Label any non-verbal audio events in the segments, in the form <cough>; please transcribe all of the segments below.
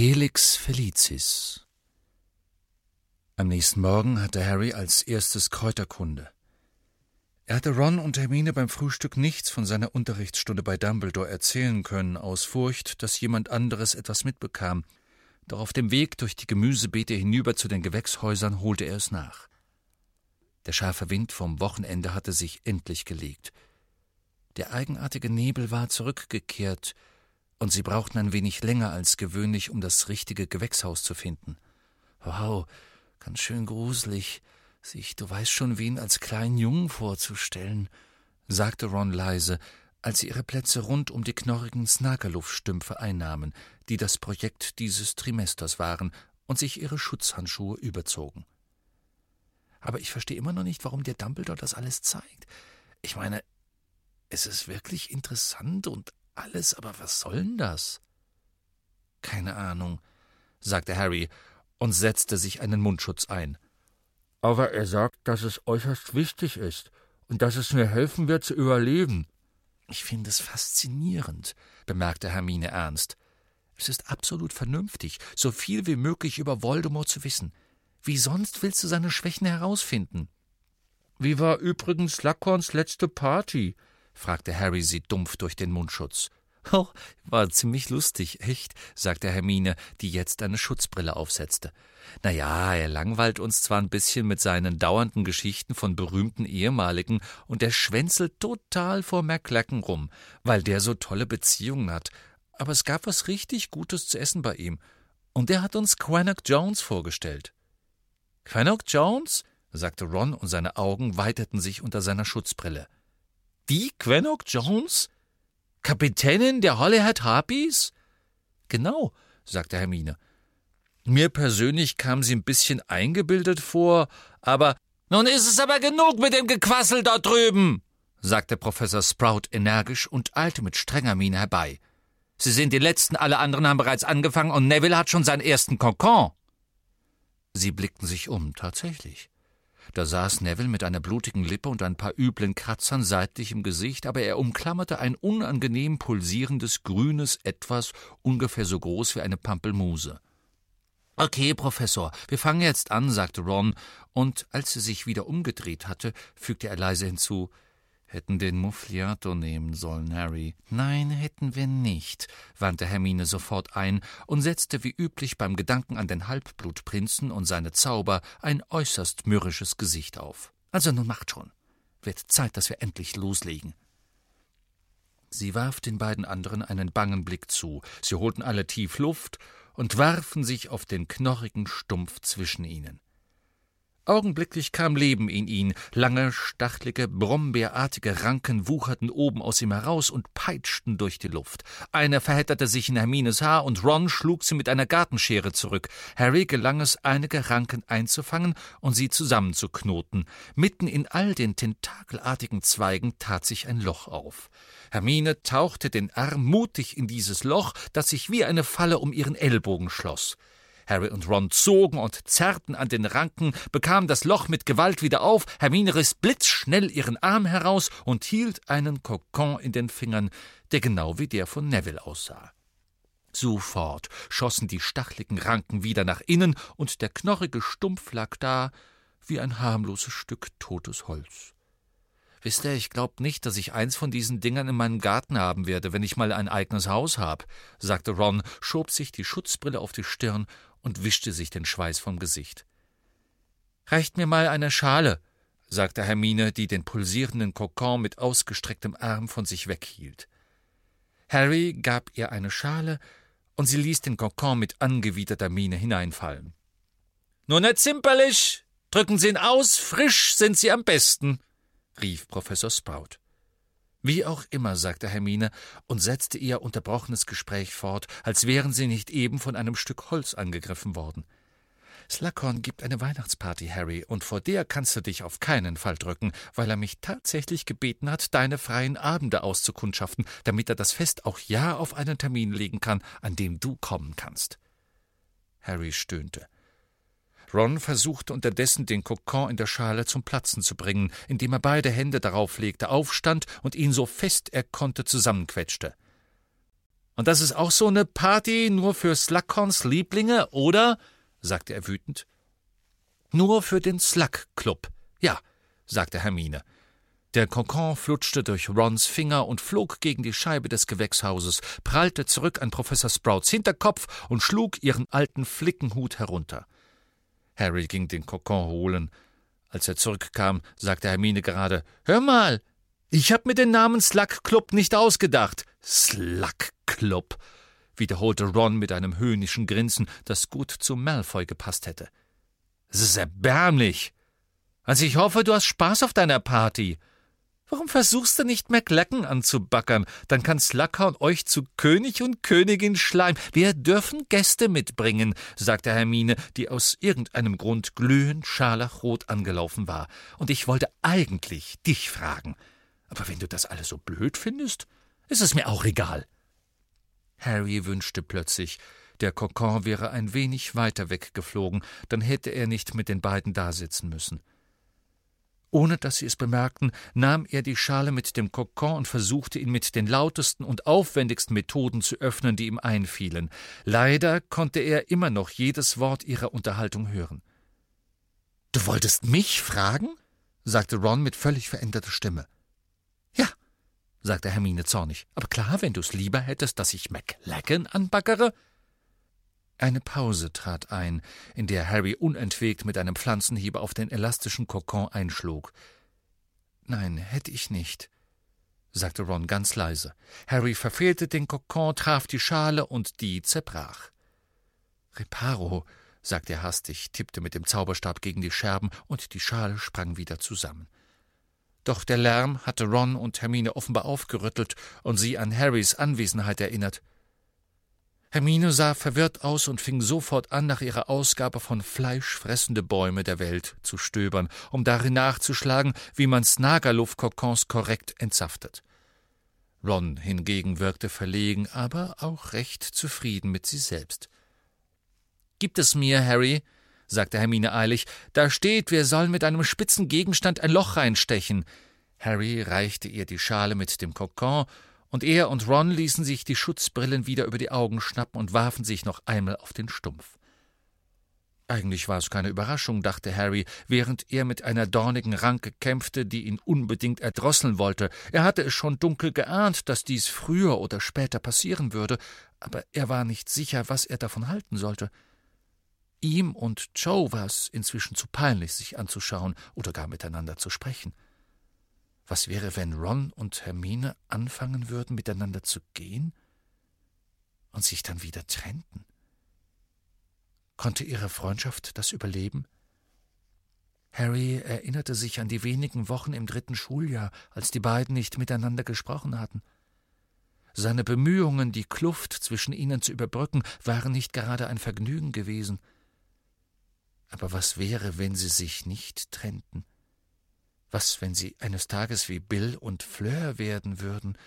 Felix Felicis Am nächsten Morgen hatte Harry als erstes Kräuterkunde. Er hatte Ron und Hermine beim Frühstück nichts von seiner Unterrichtsstunde bei Dumbledore erzählen können, aus Furcht, dass jemand anderes etwas mitbekam. Doch auf dem Weg durch die Gemüsebeete hinüber zu den Gewächshäusern holte er es nach. Der scharfe Wind vom Wochenende hatte sich endlich gelegt. Der eigenartige Nebel war zurückgekehrt, und sie brauchten ein wenig länger als gewöhnlich, um das richtige Gewächshaus zu finden. Wow, ganz schön gruselig, sich, du weißt schon, wen als kleinen Jungen vorzustellen, sagte Ron leise, als sie ihre Plätze rund um die knorrigen Snakerluff-Stümpfe einnahmen, die das Projekt dieses Trimesters waren, und sich ihre Schutzhandschuhe überzogen. Aber ich verstehe immer noch nicht, warum dir Dumbledore das alles zeigt. Ich meine, es ist wirklich interessant und alles, aber was soll denn das? Keine Ahnung, sagte Harry und setzte sich einen Mundschutz ein. Aber er sagt, dass es äußerst wichtig ist und dass es mir helfen wird zu überleben. Ich finde es faszinierend, bemerkte Hermine ernst. Es ist absolut vernünftig, so viel wie möglich über Voldemort zu wissen. Wie sonst willst du seine Schwächen herausfinden? Wie war übrigens Lackhorns letzte Party? Fragte Harry sie dumpf durch den Mundschutz. Oh, war ziemlich lustig, echt, sagte Hermine, die jetzt eine Schutzbrille aufsetzte. Na ja, er langweilt uns zwar ein bisschen mit seinen dauernden Geschichten von berühmten Ehemaligen und er schwänzelt total vor McLacken rum, weil der so tolle Beziehungen hat. Aber es gab was richtig Gutes zu essen bei ihm. Und er hat uns Quannock Jones vorgestellt. Quannock Jones? sagte Ron und seine Augen weiteten sich unter seiner Schutzbrille. Die Quannock Jones? Kapitänin der Holyhead Harpies? Genau, sagte Hermine. Mir persönlich kam sie ein bisschen eingebildet vor, aber nun ist es aber genug mit dem Gequassel dort drüben, sagte Professor Sprout energisch und eilte mit strenger Miene herbei. Sie sind die Letzten, alle anderen haben bereits angefangen und Neville hat schon seinen ersten Kokon. Sie blickten sich um, tatsächlich. Da saß Neville mit einer blutigen Lippe und ein paar üblen Kratzern seitlich im Gesicht, aber er umklammerte ein unangenehm pulsierendes grünes Etwas, ungefähr so groß wie eine Pampelmuse. Okay, Professor, wir fangen jetzt an, sagte Ron, und als er sich wieder umgedreht hatte, fügte er leise hinzu Hätten den Muffliato nehmen sollen, Harry. Nein, hätten wir nicht, wandte Hermine sofort ein und setzte wie üblich beim Gedanken an den Halbblutprinzen und seine Zauber ein äußerst mürrisches Gesicht auf. Also nun macht schon. Wird Zeit, dass wir endlich loslegen. Sie warf den beiden anderen einen bangen Blick zu. Sie holten alle tief Luft und warfen sich auf den knorrigen Stumpf zwischen ihnen. Augenblicklich kam Leben in ihn, lange, stachelige, brombeerartige Ranken wucherten oben aus ihm heraus und peitschten durch die Luft. Eine verhedderte sich in Hermines Haar und Ron schlug sie mit einer Gartenschere zurück. Harry gelang es, einige Ranken einzufangen und sie zusammenzuknoten. Mitten in all den tentakelartigen Zweigen tat sich ein Loch auf. Hermine tauchte den Arm mutig in dieses Loch, das sich wie eine Falle um ihren Ellbogen schloss. Harry und Ron zogen und zerrten an den Ranken, bekamen das Loch mit Gewalt wieder auf, Hermine riss blitzschnell ihren Arm heraus und hielt einen Kokon in den Fingern, der genau wie der von Neville aussah. Sofort schossen die stachligen Ranken wieder nach innen, und der knorrige Stumpf lag da wie ein harmloses Stück totes Holz. Wisst ihr, ich glaub nicht, dass ich eins von diesen Dingern in meinem Garten haben werde, wenn ich mal ein eigenes Haus hab, sagte Ron, schob sich die Schutzbrille auf die Stirn und wischte sich den Schweiß vom Gesicht. Reicht mir mal eine Schale, sagte Hermine, die den pulsierenden Kokon mit ausgestrecktem Arm von sich weghielt. Harry gab ihr eine Schale, und sie ließ den Kokon mit angewiderter Miene hineinfallen. Nur nicht zimperlich! Drücken Sie ihn aus, frisch sind Sie am besten, rief Professor Sprout. Wie auch immer, sagte Hermine und setzte ihr unterbrochenes Gespräch fort, als wären sie nicht eben von einem Stück Holz angegriffen worden. Slughorn gibt eine Weihnachtsparty, Harry, und vor der kannst du dich auf keinen Fall drücken, weil er mich tatsächlich gebeten hat, deine freien Abende auszukundschaften, damit er das Fest auch ja auf einen Termin legen kann, an dem du kommen kannst. Harry stöhnte. Ron versuchte unterdessen, den Kokon in der Schale zum Platzen zu bringen, indem er beide Hände darauf legte, aufstand und ihn so fest er konnte zusammenquetschte. Und das ist auch so eine Party nur für Slughorns Lieblinge, oder? sagte er wütend. Nur für den Slug Club. Ja, sagte Hermine. Der Kokon flutschte durch Rons Finger und flog gegen die Scheibe des Gewächshauses, prallte zurück an Professor Sprouts Hinterkopf und schlug ihren alten Flickenhut herunter. Harry ging den Kokon holen. Als er zurückkam, sagte Hermine gerade: Hör mal, ich hab mir den Namen Slug Club nicht ausgedacht. Slug Club, wiederholte Ron mit einem höhnischen Grinsen, das gut zu Malfoy gepasst hätte. Es ist erbärmlich. Also ich hoffe, du hast Spaß auf deiner Party. Warum versuchst du nicht McLacken anzubackern? Dann kann Slughorn euch zu König und Königin schleimen. Wir dürfen Gäste mitbringen, sagte Hermine, die aus irgendeinem Grund glühend scharlachrot angelaufen war. Und ich wollte eigentlich dich fragen. Aber wenn du das alles so blöd findest, ist es mir auch egal. Harry wünschte plötzlich, der Kokon wäre ein wenig weiter weggeflogen, dann hätte er nicht mit den beiden dasitzen müssen. Ohne dass sie es bemerkten, nahm er die Schale mit dem Kokon und versuchte ihn mit den lautesten und aufwendigsten Methoden zu öffnen, die ihm einfielen. Leider konnte er immer noch jedes Wort ihrer Unterhaltung hören. Du wolltest mich fragen? sagte Ron mit völlig veränderter Stimme. Ja, sagte Hermine zornig. Aber klar, wenn du's lieber hättest, dass ich McLaggen anbaggere. Eine Pause trat ein, in der Harry unentwegt mit einem Pflanzenhieb auf den elastischen Kokon einschlug. Nein, hätte ich nicht, sagte Ron ganz leise. Harry verfehlte den Kokon, traf die Schale und die zerbrach. Reparo, sagte er hastig, tippte mit dem Zauberstab gegen die Scherben und die Schale sprang wieder zusammen. Doch der Lärm hatte Ron und Hermine offenbar aufgerüttelt und sie an Harrys Anwesenheit erinnert. Hermine sah verwirrt aus und fing sofort an, nach ihrer Ausgabe von Fleischfressende Bäume der Welt zu stöbern, um darin nachzuschlagen, wie man Snagerluft-Kokons korrekt entsaftet. Ron hingegen wirkte verlegen, aber auch recht zufrieden mit sich selbst. Gib es mir, Harry, sagte Hermine eilig. Da steht, wir sollen mit einem spitzen Gegenstand ein Loch reinstechen. Harry reichte ihr die Schale mit dem Kokon, und er und Ron ließen sich die Schutzbrillen wieder über die Augen schnappen und warfen sich noch einmal auf den Stumpf. Eigentlich war es keine Überraschung, dachte Harry, während er mit einer dornigen Ranke kämpfte, die ihn unbedingt erdrosseln wollte. Er hatte es schon dunkel geahnt, dass dies früher oder später passieren würde, aber er war nicht sicher, was er davon halten sollte. Ihm und Joe war es inzwischen zu peinlich, sich anzuschauen oder gar miteinander zu sprechen. Was wäre, wenn Ron und Hermine anfangen würden, miteinander zu gehen und sich dann wieder trennten? Konnte ihre Freundschaft das überleben? Harry erinnerte sich an die wenigen Wochen im dritten Schuljahr, als die beiden nicht miteinander gesprochen hatten. Seine Bemühungen, die Kluft zwischen ihnen zu überbrücken, waren nicht gerade ein Vergnügen gewesen. Aber was wäre, wenn sie sich nicht trennten? Was, wenn sie eines Tages wie Bill und Fleur werden würden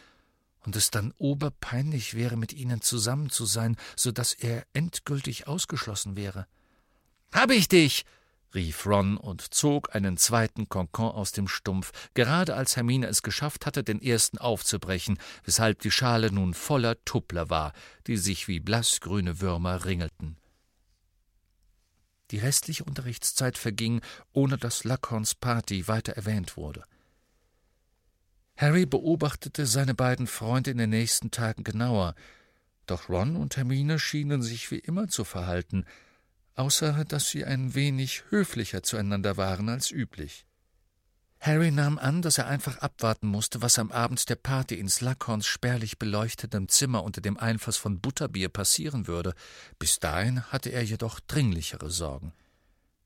und es dann oberpeinlich wäre, mit ihnen zusammen zu sein, so dass er endgültig ausgeschlossen wäre? Hab ich dich! rief Ron und zog einen zweiten Konkon aus dem Stumpf, gerade als Hermine es geschafft hatte, den ersten aufzubrechen, weshalb die Schale nun voller Tuppler war, die sich wie blassgrüne Würmer ringelten. Die restliche Unterrichtszeit verging, ohne dass Luckhorns Party weiter erwähnt wurde. Harry beobachtete seine beiden Freunde in den nächsten Tagen genauer, doch Ron und Hermine schienen sich wie immer zu verhalten, außer dass sie ein wenig höflicher zueinander waren als üblich. Harry nahm an, dass er einfach abwarten musste, was am Abend der Party in Slughorns spärlich beleuchtetem Zimmer unter dem Einfluss von Butterbier passieren würde. Bis dahin hatte er jedoch dringlichere Sorgen.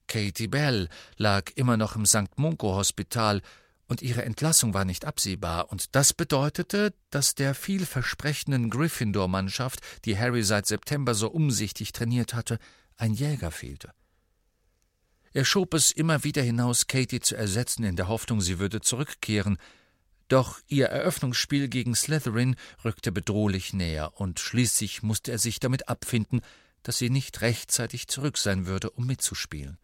Katie Bell lag immer noch im St. Mungo-Hospital, und ihre Entlassung war nicht absehbar, und das bedeutete, dass der vielversprechenden Gryffindor-Mannschaft, die Harry seit September so umsichtig trainiert hatte, ein Jäger fehlte. Er schob es immer wieder hinaus, Katie zu ersetzen, in der Hoffnung, sie würde zurückkehren. Doch ihr Eröffnungsspiel gegen Slytherin rückte bedrohlich näher, und schließlich musste er sich damit abfinden, dass sie nicht rechtzeitig zurück sein würde, um mitzuspielen.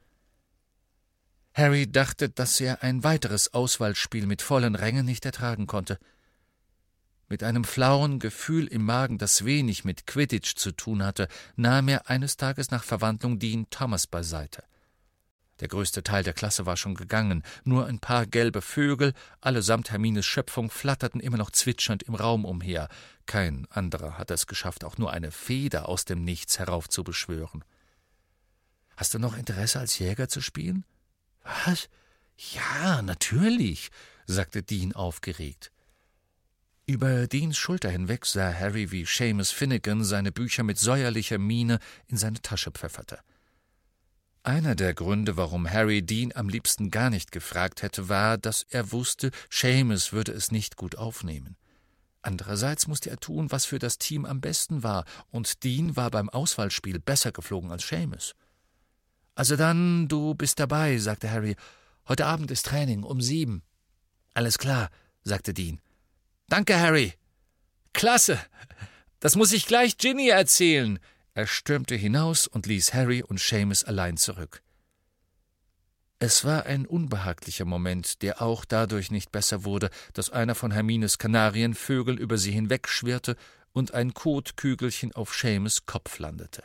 Harry dachte, dass er ein weiteres Auswahlspiel mit vollen Rängen nicht ertragen konnte. Mit einem flauen Gefühl im Magen, das wenig mit Quidditch zu tun hatte, nahm er eines Tages nach Verwandlung Dean Thomas beiseite. Der größte Teil der Klasse war schon gegangen, nur ein paar gelbe Vögel, allesamt Hermines Schöpfung, flatterten immer noch zwitschernd im Raum umher. Kein anderer hatte es geschafft, auch nur eine Feder aus dem Nichts heraufzubeschwören. Hast du noch Interesse, als Jäger zu spielen? Was? Ja, natürlich, sagte Dean aufgeregt. Über Deans Schulter hinweg sah Harry, wie Seamus Finnegan seine Bücher mit säuerlicher Miene in seine Tasche pfefferte. Einer der Gründe, warum Harry Dean am liebsten gar nicht gefragt hätte, war, dass er wusste, Seamus würde es nicht gut aufnehmen. Andererseits musste er tun, was für das Team am besten war, und Dean war beim Auswahlspiel besser geflogen als Seamus. Also dann, du bist dabei, sagte Harry. Heute Abend ist Training um sieben. Alles klar, sagte Dean. Danke, Harry. Klasse. Das muss ich gleich Ginny erzählen. Er stürmte hinaus und ließ Harry und Seamus allein zurück. Es war ein unbehaglicher Moment, der auch dadurch nicht besser wurde, dass einer von Hermines Kanarienvögel über sie hinwegschwirrte und ein Kotkügelchen auf Seamus Kopf landete.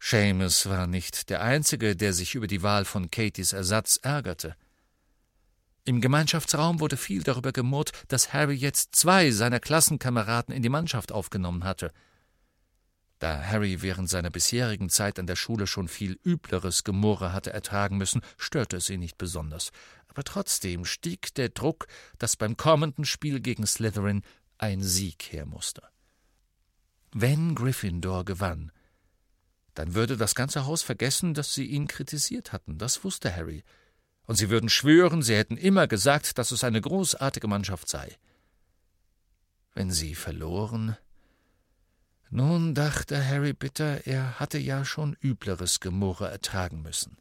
Seamus war nicht der Einzige, der sich über die Wahl von Katys Ersatz ärgerte. Im Gemeinschaftsraum wurde viel darüber gemurrt, dass Harry jetzt zwei seiner Klassenkameraden in die Mannschaft aufgenommen hatte. Da Harry während seiner bisherigen Zeit an der Schule schon viel übleres Gemurre hatte ertragen müssen, störte es ihn nicht besonders. Aber trotzdem stieg der Druck, dass beim kommenden Spiel gegen Slytherin ein Sieg her musste. Wenn Gryffindor gewann, dann würde das ganze Haus vergessen, dass sie ihn kritisiert hatten. Das wusste Harry und sie würden schwören, sie hätten immer gesagt, dass es eine großartige Mannschaft sei. Wenn sie verloren. Nun dachte Harry bitter, er hatte ja schon übleres Gemurre ertragen müssen.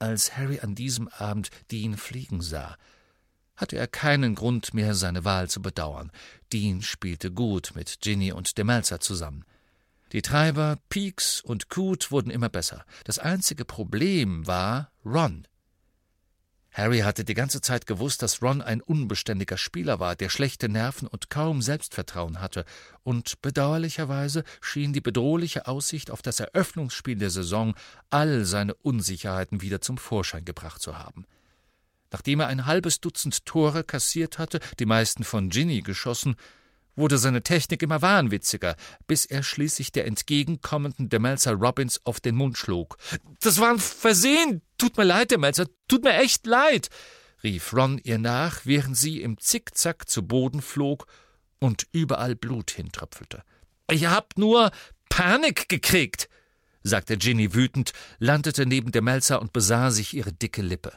Als Harry an diesem Abend Dean fliegen sah, hatte er keinen Grund mehr, seine Wahl zu bedauern. Dean spielte gut mit Ginny und Demelzer zusammen. Die Treiber Peaks und Coot wurden immer besser. Das einzige Problem war Ron. Harry hatte die ganze Zeit gewusst, dass Ron ein unbeständiger Spieler war, der schlechte Nerven und kaum Selbstvertrauen hatte, und bedauerlicherweise schien die bedrohliche Aussicht auf das Eröffnungsspiel der Saison all seine Unsicherheiten wieder zum Vorschein gebracht zu haben. Nachdem er ein halbes Dutzend Tore kassiert hatte, die meisten von Ginny geschossen, wurde seine Technik immer wahnwitziger, bis er schließlich der entgegenkommenden Demelzer Robbins auf den Mund schlug. Das war ein Versehen. Tut mir leid, Demelzer, tut mir echt leid, rief Ron ihr nach, während sie im Zickzack zu Boden flog und überall Blut hintröpfelte. Ich hab nur Panik gekriegt, sagte Ginny wütend, landete neben Demelzer und besah sich ihre dicke Lippe.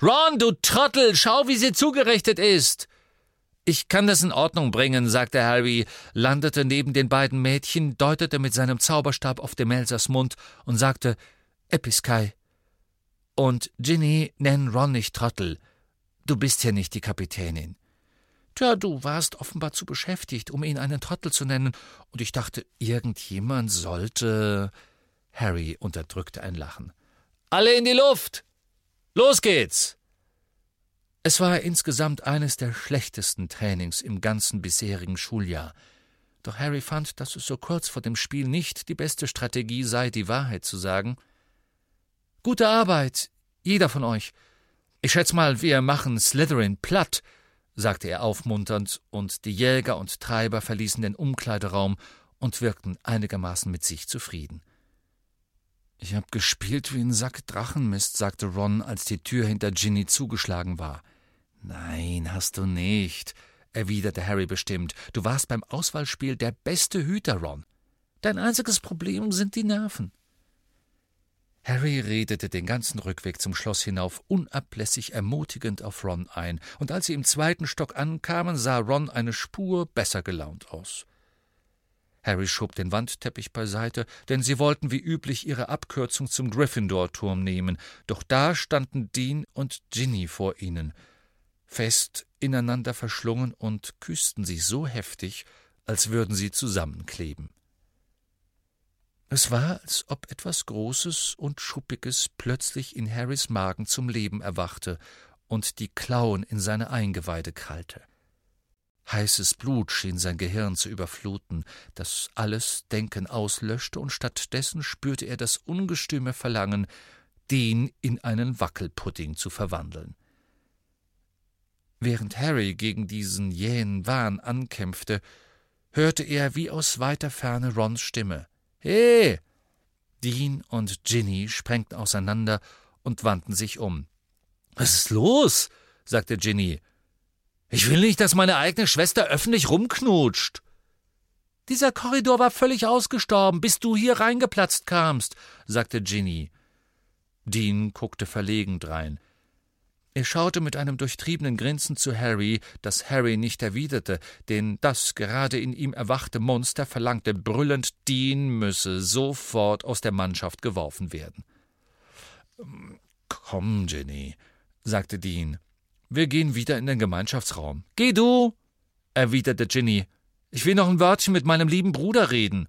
Ron, du Trottel, schau, wie sie zugerichtet ist. Ich kann das in Ordnung bringen, sagte Harry, landete neben den beiden Mädchen, deutete mit seinem Zauberstab auf Demelsers Mund und sagte Episkai. Und Ginny, nenn Ron nicht Trottel. Du bist ja nicht die Kapitänin. Tja, du warst offenbar zu beschäftigt, um ihn einen Trottel zu nennen, und ich dachte, irgendjemand sollte. Harry unterdrückte ein Lachen. Alle in die Luft! Los geht's! Es war insgesamt eines der schlechtesten Trainings im ganzen bisherigen Schuljahr. Doch Harry fand, dass es so kurz vor dem Spiel nicht die beste Strategie sei, die Wahrheit zu sagen. Gute Arbeit, jeder von euch. Ich schätze mal, wir machen Slytherin platt, sagte er aufmunternd, und die Jäger und Treiber verließen den Umkleideraum und wirkten einigermaßen mit sich zufrieden. Ich hab gespielt wie ein Sack Drachenmist, sagte Ron, als die Tür hinter Ginny zugeschlagen war. Nein, hast du nicht, erwiderte Harry bestimmt. Du warst beim Auswahlspiel der beste Hüter, Ron. Dein einziges Problem sind die Nerven. Harry redete den ganzen Rückweg zum Schloss hinauf unablässig ermutigend auf Ron ein, und als sie im zweiten Stock ankamen, sah Ron eine Spur besser gelaunt aus. Harry schob den Wandteppich beiseite, denn sie wollten wie üblich ihre Abkürzung zum Gryffindor-Turm nehmen, doch da standen Dean und Ginny vor ihnen – fest ineinander verschlungen und küssten sich so heftig, als würden sie zusammenkleben. Es war, als ob etwas Großes und Schuppiges plötzlich in Harrys Magen zum Leben erwachte und die Klauen in seine Eingeweide krallte. Heißes Blut schien sein Gehirn zu überfluten, das alles Denken auslöschte, und stattdessen spürte er das ungestüme Verlangen, den in einen Wackelpudding zu verwandeln. Während Harry gegen diesen jähen Wahn ankämpfte, hörte er wie aus weiter Ferne Rons Stimme. He! Dean und Ginny sprengten auseinander und wandten sich um. Was ist los? sagte Ginny. Ich will nicht, dass meine eigene Schwester öffentlich rumknutscht. Dieser Korridor war völlig ausgestorben, bis du hier reingeplatzt kamst, sagte Ginny. Dean guckte verlegen drein. Er schaute mit einem durchtriebenen Grinsen zu Harry, das Harry nicht erwiderte, denn das gerade in ihm erwachte Monster verlangte brüllend, Dean müsse sofort aus der Mannschaft geworfen werden. Komm, Ginny, sagte Dean. Wir gehen wieder in den Gemeinschaftsraum. Geh du, erwiderte Ginny. Ich will noch ein Wörtchen mit meinem lieben Bruder reden.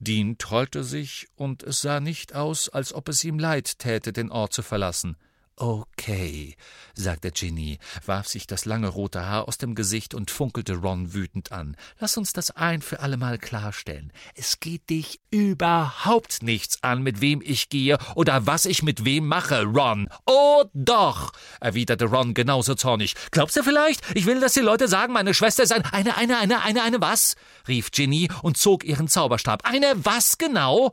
Dean trollte sich, und es sah nicht aus, als ob es ihm leid täte, den Ort zu verlassen. Okay, sagte Ginny, warf sich das lange rote Haar aus dem Gesicht und funkelte Ron wütend an. Lass uns das ein für allemal klarstellen. Es geht dich überhaupt nichts an, mit wem ich gehe oder was ich mit wem mache, Ron. Oh doch, erwiderte Ron genauso zornig. Glaubst du vielleicht, ich will, dass die Leute sagen, meine Schwester ist ein eine, eine, eine, eine, eine was? rief Ginny und zog ihren Zauberstab. Eine was genau?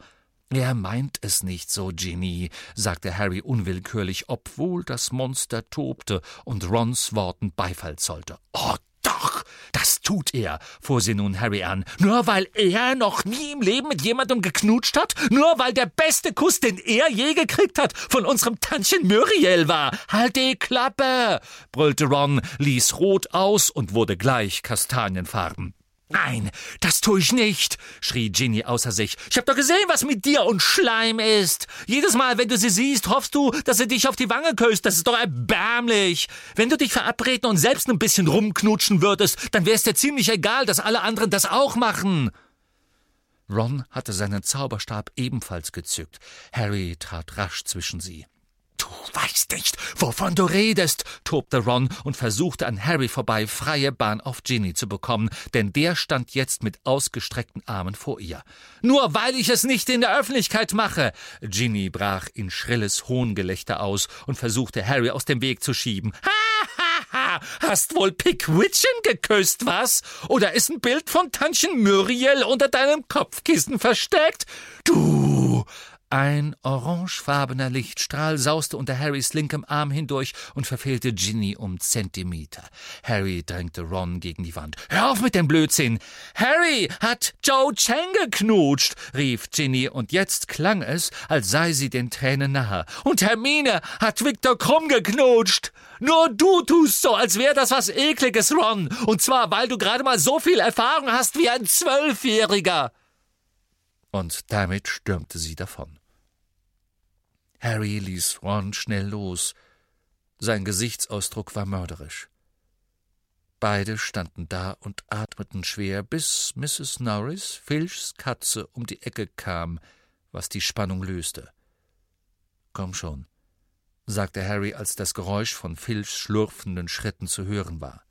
Er meint es nicht so, Ginny, sagte Harry unwillkürlich, obwohl das Monster tobte und Rons Worten Beifall zollte. Oh, doch, das tut er, fuhr sie nun Harry an. Nur weil er noch nie im Leben mit jemandem geknutscht hat? Nur weil der beste Kuss, den er je gekriegt hat, von unserem Tantchen Muriel war? Halt die Klappe! brüllte Ron, ließ rot aus und wurde gleich kastanienfarben. Nein, das tue ich nicht, schrie Ginny außer sich. Ich hab doch gesehen, was mit dir und Schleim ist. Jedes Mal, wenn du sie siehst, hoffst du, dass sie dich auf die Wange küsst. Das ist doch erbärmlich. Wenn du dich verabreden und selbst ein bisschen rumknutschen würdest, dann wär's dir ziemlich egal, dass alle anderen das auch machen. Ron hatte seinen Zauberstab ebenfalls gezückt. Harry trat rasch zwischen sie. Du weißt nicht, wovon du redest, tobte Ron und versuchte an Harry vorbei freie Bahn auf Ginny zu bekommen, denn der stand jetzt mit ausgestreckten Armen vor ihr. Nur weil ich es nicht in der Öffentlichkeit mache. Ginny brach in schrilles Hohngelächter aus und versuchte Harry aus dem Weg zu schieben. Ha, ha, ha! Hast wohl Pickwitchen geküsst, was? Oder ist ein Bild von Tantchen Muriel unter deinem Kopfkissen versteckt? Du! Ein orangefarbener Lichtstrahl sauste unter Harrys linkem Arm hindurch und verfehlte Ginny um Zentimeter. Harry drängte Ron gegen die Wand. Hör auf mit dem Blödsinn! Harry hat Joe Chang geknutscht, rief Ginny, und jetzt klang es, als sei sie den Tränen nahe. Und Hermine hat Victor Krumm geknutscht! Nur du tust so, als wäre das was Ekliges, Ron. Und zwar, weil du gerade mal so viel Erfahrung hast wie ein Zwölfjähriger. Und damit stürmte sie davon. Harry ließ Ron schnell los. Sein Gesichtsausdruck war mörderisch. Beide standen da und atmeten schwer, bis Mrs. Norris, Filchs Katze, um die Ecke kam, was die Spannung löste. Komm schon, sagte Harry, als das Geräusch von Filchs schlurfenden Schritten zu hören war.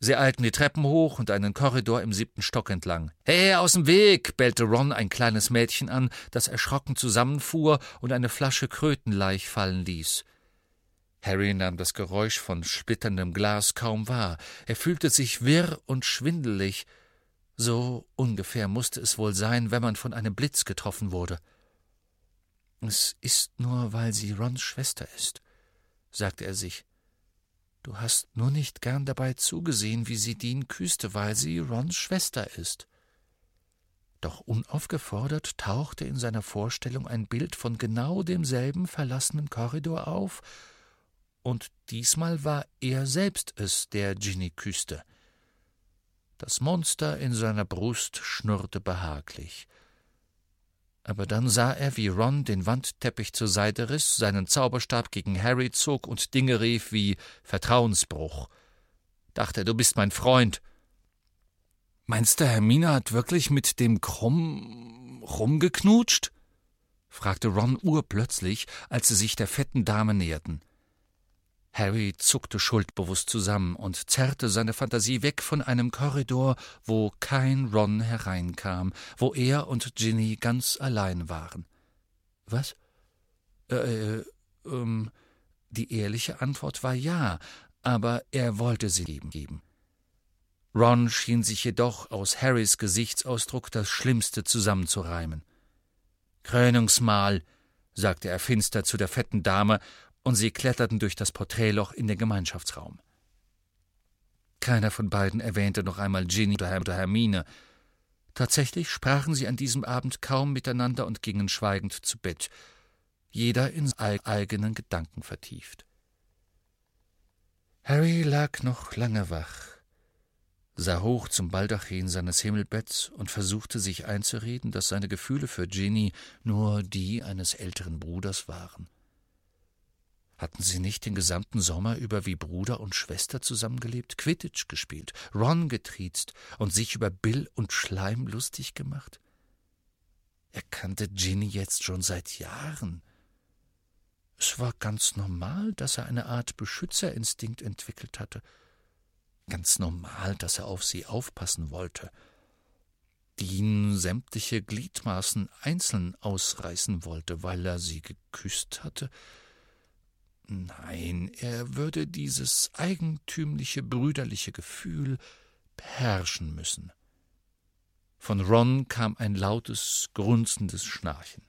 Sie eilten die Treppen hoch und einen Korridor im siebten Stock entlang. Hey, aus dem Weg! bellte Ron ein kleines Mädchen an, das erschrocken zusammenfuhr und eine Flasche Krötenlaich fallen ließ. Harry nahm das Geräusch von splitterndem Glas kaum wahr. Er fühlte sich wirr und schwindelig. So ungefähr musste es wohl sein, wenn man von einem Blitz getroffen wurde. Es ist nur, weil sie Rons Schwester ist, sagte er sich. Du hast nur nicht gern dabei zugesehen, wie sie Dean küsste, weil sie Rons Schwester ist. Doch unaufgefordert tauchte in seiner Vorstellung ein Bild von genau demselben verlassenen Korridor auf, und diesmal war er selbst es, der Ginny küsste. Das Monster in seiner Brust schnurrte behaglich aber dann sah er, wie Ron den Wandteppich zur Seite riss, seinen Zauberstab gegen Harry zog und Dinge rief wie Vertrauensbruch. Dachte, du bist mein Freund. Meinst du, Hermine hat wirklich mit dem Krumm rumgeknutscht? fragte Ron urplötzlich, als sie sich der fetten Dame näherten. Harry zuckte schuldbewusst zusammen und zerrte seine Fantasie weg von einem Korridor, wo kein Ron hereinkam, wo er und Ginny ganz allein waren. Was? Äh, äh, ähm, die ehrliche Antwort war ja, aber er wollte sie ihm geben. Ron schien sich jedoch aus Harrys Gesichtsausdruck das Schlimmste zusammenzureimen. Krönungsmahl, sagte er finster zu der fetten Dame, und sie kletterten durch das Porträtloch in den Gemeinschaftsraum. Keiner von beiden erwähnte noch einmal Ginny oder Hermine. Tatsächlich sprachen sie an diesem Abend kaum miteinander und gingen schweigend zu Bett, jeder in eigenen Gedanken vertieft. Harry lag noch lange wach, sah hoch zum Baldachin seines Himmelbetts und versuchte sich einzureden, dass seine Gefühle für Ginny nur die eines älteren Bruders waren. Hatten sie nicht den gesamten Sommer über wie Bruder und Schwester zusammengelebt, Quidditch gespielt, Ron getriezt und sich über Bill und Schleim lustig gemacht? Er kannte Ginny jetzt schon seit Jahren. Es war ganz normal, dass er eine Art Beschützerinstinkt entwickelt hatte. Ganz normal, dass er auf sie aufpassen wollte. Die sämtliche Gliedmaßen einzeln ausreißen wollte, weil er sie geküsst hatte. Nein, er würde dieses eigentümliche brüderliche Gefühl beherrschen müssen. Von Ron kam ein lautes, grunzendes Schnarchen.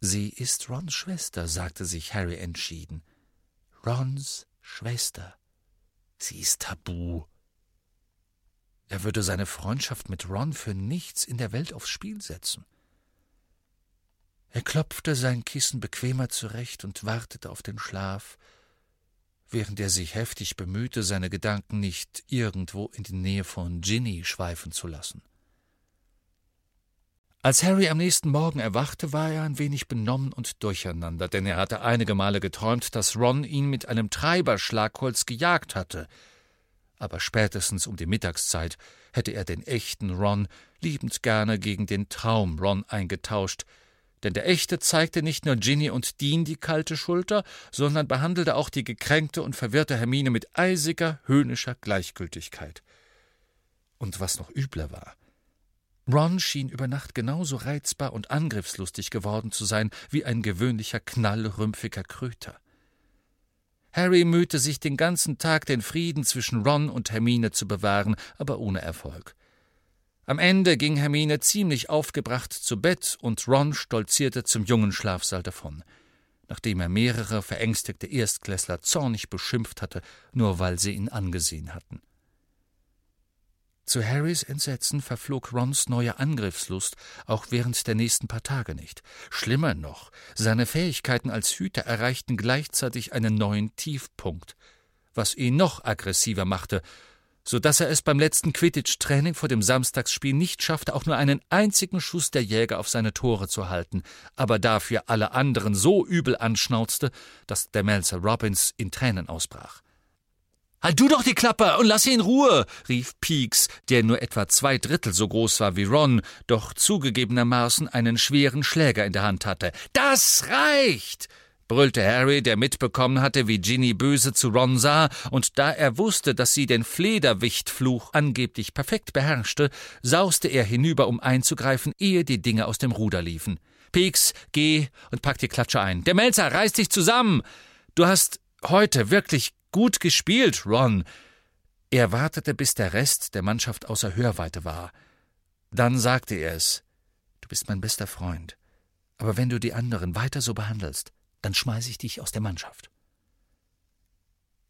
Sie ist Rons Schwester, sagte sich Harry entschieden. Rons Schwester. Sie ist tabu. Er würde seine Freundschaft mit Ron für nichts in der Welt aufs Spiel setzen. Er klopfte sein Kissen bequemer zurecht und wartete auf den Schlaf, während er sich heftig bemühte, seine Gedanken nicht irgendwo in die Nähe von Ginny schweifen zu lassen. Als Harry am nächsten Morgen erwachte, war er ein wenig benommen und durcheinander, denn er hatte einige Male geträumt, dass Ron ihn mit einem Treiberschlagholz gejagt hatte. Aber spätestens um die Mittagszeit hätte er den echten Ron liebend gerne gegen den Traum Ron eingetauscht, denn der echte zeigte nicht nur Ginny und Dean die kalte Schulter, sondern behandelte auch die gekränkte und verwirrte Hermine mit eisiger, höhnischer Gleichgültigkeit. Und was noch übler war, Ron schien über Nacht genauso reizbar und angriffslustig geworden zu sein wie ein gewöhnlicher knallrümpfiger Kröter. Harry mühte sich den ganzen Tag, den Frieden zwischen Ron und Hermine zu bewahren, aber ohne Erfolg. Am Ende ging Hermine ziemlich aufgebracht zu Bett und Ron stolzierte zum jungen Schlafsaal davon, nachdem er mehrere verängstigte Erstklässler zornig beschimpft hatte, nur weil sie ihn angesehen hatten. Zu Harrys Entsetzen verflog Rons neue Angriffslust auch während der nächsten paar Tage nicht. Schlimmer noch, seine Fähigkeiten als Hüter erreichten gleichzeitig einen neuen Tiefpunkt, was ihn noch aggressiver machte, so dass er es beim letzten Quidditch-Training vor dem Samstagsspiel nicht schaffte, auch nur einen einzigen Schuss der Jäger auf seine Tore zu halten, aber dafür alle anderen so übel anschnauzte, dass der Melzer Robbins in Tränen ausbrach. Halt du doch die Klappe und lass sie in Ruhe, rief Peaks, der nur etwa zwei Drittel so groß war wie Ron, doch zugegebenermaßen einen schweren Schläger in der Hand hatte. Das reicht! Brüllte Harry, der mitbekommen hatte, wie Ginny böse zu Ron sah, und da er wusste, dass sie den Flederwichtfluch angeblich perfekt beherrschte, sauste er hinüber, um einzugreifen, ehe die Dinge aus dem Ruder liefen. Peaks, geh und pack die Klatsche ein. Der Melzer, reiß dich zusammen! Du hast heute wirklich Gut gespielt, Ron. Er wartete, bis der Rest der Mannschaft außer Hörweite war. Dann sagte er es. Du bist mein bester Freund. Aber wenn du die anderen weiter so behandelst, dann schmeiße ich dich aus der Mannschaft.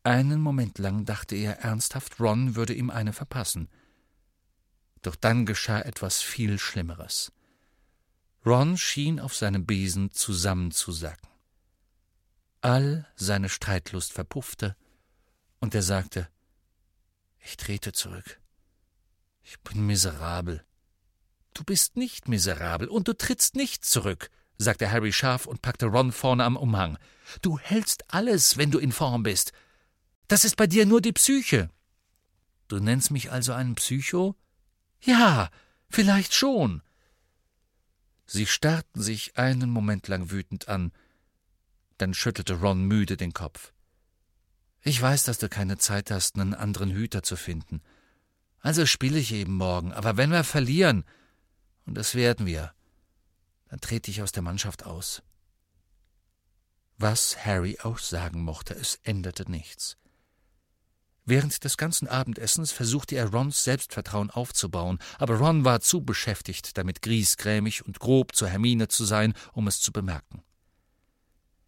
Einen Moment lang dachte er ernsthaft, Ron würde ihm eine verpassen. Doch dann geschah etwas viel Schlimmeres. Ron schien auf seinem Besen zusammenzusacken. All seine Streitlust verpuffte, und er sagte, ich trete zurück. Ich bin miserabel. Du bist nicht miserabel und du trittst nicht zurück, sagte Harry scharf und packte Ron vorne am Umhang. Du hältst alles, wenn du in Form bist. Das ist bei dir nur die Psyche. Du nennst mich also einen Psycho? Ja, vielleicht schon. Sie starrten sich einen Moment lang wütend an, Dann schüttelte Ron müde den Kopf. Ich weiß, dass du keine Zeit hast, einen anderen Hüter zu finden. Also spiele ich eben morgen, aber wenn wir verlieren, und das werden wir, dann trete ich aus der Mannschaft aus. Was Harry auch sagen mochte, es änderte nichts. Während des ganzen Abendessens versuchte er Rons Selbstvertrauen aufzubauen, aber Ron war zu beschäftigt, damit griesgrämig und grob zu Hermine zu sein, um es zu bemerken.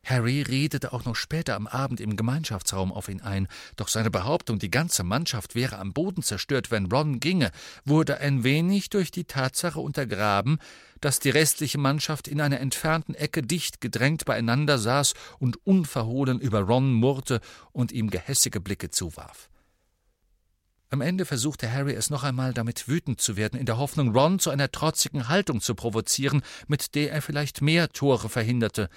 Harry redete auch noch später am Abend im Gemeinschaftsraum auf ihn ein, doch seine Behauptung, die ganze Mannschaft wäre am Boden zerstört, wenn Ron ginge, wurde ein wenig durch die Tatsache untergraben, dass die restliche Mannschaft in einer entfernten Ecke dicht gedrängt beieinander saß und unverhohlen über Ron murrte und ihm gehässige Blicke zuwarf. Am Ende versuchte Harry es noch einmal, damit wütend zu werden, in der Hoffnung, Ron zu einer trotzigen Haltung zu provozieren, mit der er vielleicht mehr Tore verhinderte,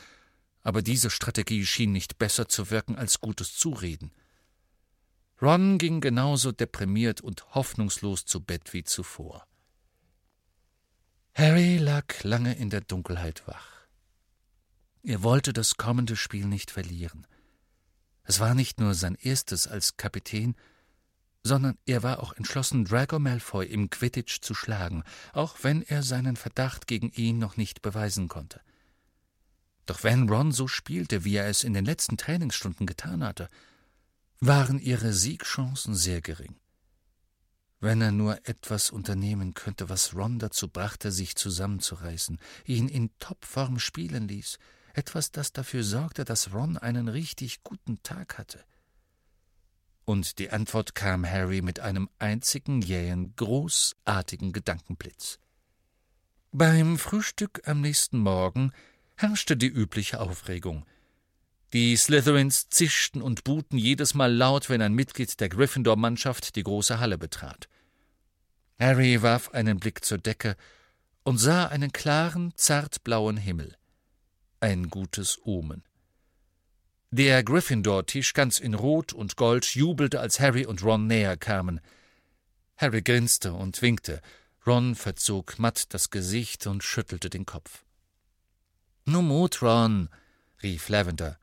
aber diese Strategie schien nicht besser zu wirken als gutes Zureden. Ron ging genauso deprimiert und hoffnungslos zu Bett wie zuvor. Harry lag lange in der Dunkelheit wach. Er wollte das kommende Spiel nicht verlieren. Es war nicht nur sein erstes als Kapitän, sondern er war auch entschlossen, Drago Malfoy im Quidditch zu schlagen, auch wenn er seinen Verdacht gegen ihn noch nicht beweisen konnte. Doch wenn Ron so spielte, wie er es in den letzten Trainingsstunden getan hatte, waren ihre Siegchancen sehr gering. Wenn er nur etwas unternehmen könnte, was Ron dazu brachte, sich zusammenzureißen, ihn in Topform spielen ließ, etwas, das dafür sorgte, dass Ron einen richtig guten Tag hatte. Und die Antwort kam Harry mit einem einzigen jähen, großartigen Gedankenblitz. Beim Frühstück am nächsten Morgen herrschte die übliche Aufregung. Die Slytherins zischten und buhten jedes Mal laut, wenn ein Mitglied der Gryffindor-Mannschaft die große Halle betrat. Harry warf einen Blick zur Decke und sah einen klaren, zartblauen Himmel. Ein gutes Omen. Der Gryffindor-Tisch ganz in Rot und Gold jubelte, als Harry und Ron näher kamen. Harry grinste und winkte. Ron verzog matt das Gesicht und schüttelte den Kopf. Nu Mut, Ron, rief Lavender.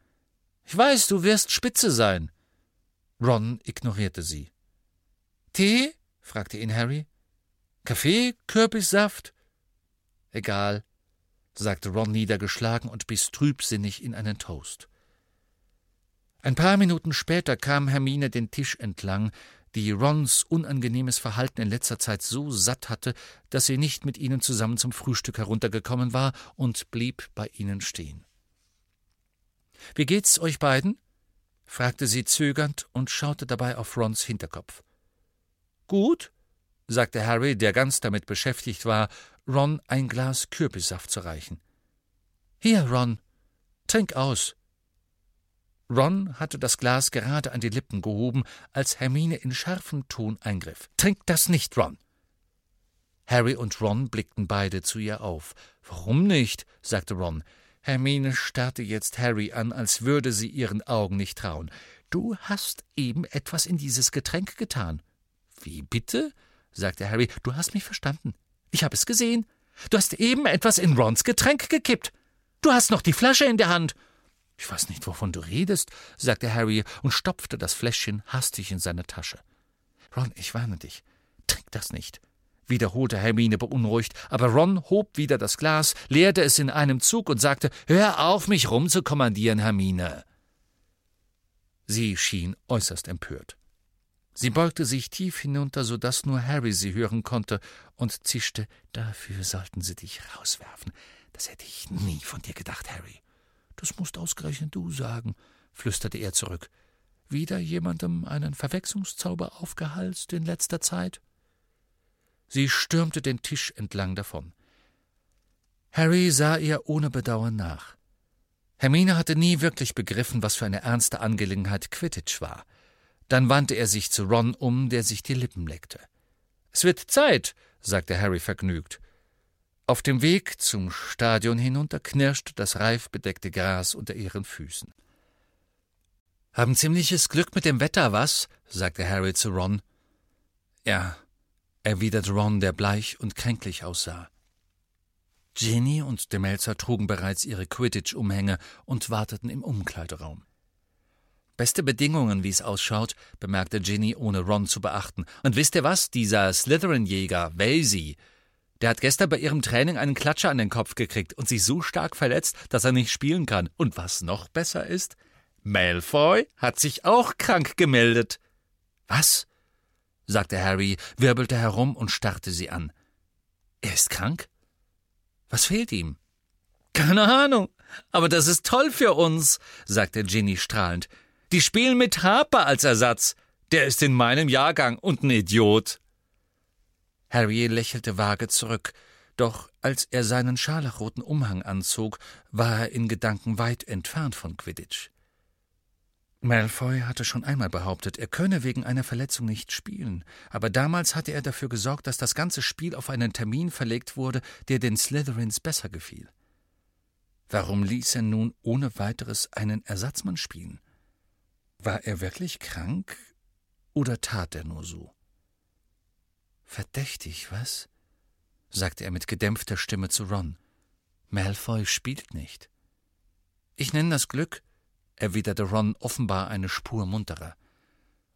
Ich weiß, du wirst spitze sein. Ron ignorierte sie. Tee? fragte ihn Harry. Kaffee? Kürbissaft? Egal, sagte Ron niedergeschlagen und biss trübsinnig in einen Toast. Ein paar Minuten später kam Hermine den Tisch entlang, die Rons unangenehmes Verhalten in letzter Zeit so satt hatte, dass sie nicht mit ihnen zusammen zum Frühstück heruntergekommen war und blieb bei ihnen stehen. Wie geht's euch beiden? fragte sie zögernd und schaute dabei auf Rons Hinterkopf. Gut, sagte Harry, der ganz damit beschäftigt war, Ron ein Glas Kürbissaft zu reichen. Hier, Ron, trink aus. Ron hatte das Glas gerade an die Lippen gehoben, als Hermine in scharfem Ton eingriff. Trink das nicht, Ron! Harry und Ron blickten beide zu ihr auf. Warum nicht? sagte Ron. Hermine starrte jetzt Harry an, als würde sie ihren Augen nicht trauen. Du hast eben etwas in dieses Getränk getan. Wie bitte? sagte Harry. Du hast mich verstanden. Ich habe es gesehen. Du hast eben etwas in Rons Getränk gekippt. Du hast noch die Flasche in der Hand. Ich weiß nicht, wovon du redest, sagte Harry und stopfte das Fläschchen hastig in seine Tasche. Ron, ich warne dich. Trink das nicht, wiederholte Hermine beunruhigt, aber Ron hob wieder das Glas, leerte es in einem Zug und sagte: Hör auf, mich rumzukommandieren, Hermine. Sie schien äußerst empört. Sie beugte sich tief hinunter, so dass nur Harry sie hören konnte, und zischte: Dafür sollten sie dich rauswerfen. Das hätte ich nie von dir gedacht, Harry. Das musst ausgerechnet du sagen, flüsterte er zurück. Wieder jemandem einen Verwechslungszauber aufgehalst in letzter Zeit? Sie stürmte den Tisch entlang davon. Harry sah ihr ohne Bedauern nach. Hermine hatte nie wirklich begriffen, was für eine ernste Angelegenheit Quidditch war. Dann wandte er sich zu Ron um, der sich die Lippen leckte. Es wird Zeit, sagte Harry vergnügt. Auf dem Weg zum Stadion hinunter knirschte das reif bedeckte Gras unter ihren Füßen. Haben ziemliches Glück mit dem Wetter, was? sagte Harry zu Ron. Ja, erwiderte Ron, der bleich und kränklich aussah. Ginny und Demelzer trugen bereits ihre Quidditch-Umhänge und warteten im Umkleideraum. Beste Bedingungen, wie es ausschaut, bemerkte Ginny, ohne Ron zu beachten. Und wisst ihr was? Dieser Slytherin-Jäger, Vasey, der hat gestern bei ihrem Training einen Klatscher an den Kopf gekriegt und sich so stark verletzt, dass er nicht spielen kann. Und was noch besser ist? Malfoy hat sich auch krank gemeldet. Was? sagte Harry, wirbelte herum und starrte sie an. Er ist krank? Was fehlt ihm? Keine Ahnung, aber das ist toll für uns, sagte Ginny strahlend. Die spielen mit Harper als Ersatz. Der ist in meinem Jahrgang und ein Idiot. Harry lächelte vage zurück, doch als er seinen scharlachroten Umhang anzog, war er in Gedanken weit entfernt von Quidditch. Malfoy hatte schon einmal behauptet, er könne wegen einer Verletzung nicht spielen, aber damals hatte er dafür gesorgt, dass das ganze Spiel auf einen Termin verlegt wurde, der den Slytherins besser gefiel. Warum ließ er nun ohne weiteres einen Ersatzmann spielen? War er wirklich krank oder tat er nur so? Verdächtig, was? sagte er mit gedämpfter Stimme zu Ron. Malfoy spielt nicht. Ich nenne das Glück, erwiderte Ron offenbar eine Spur munterer.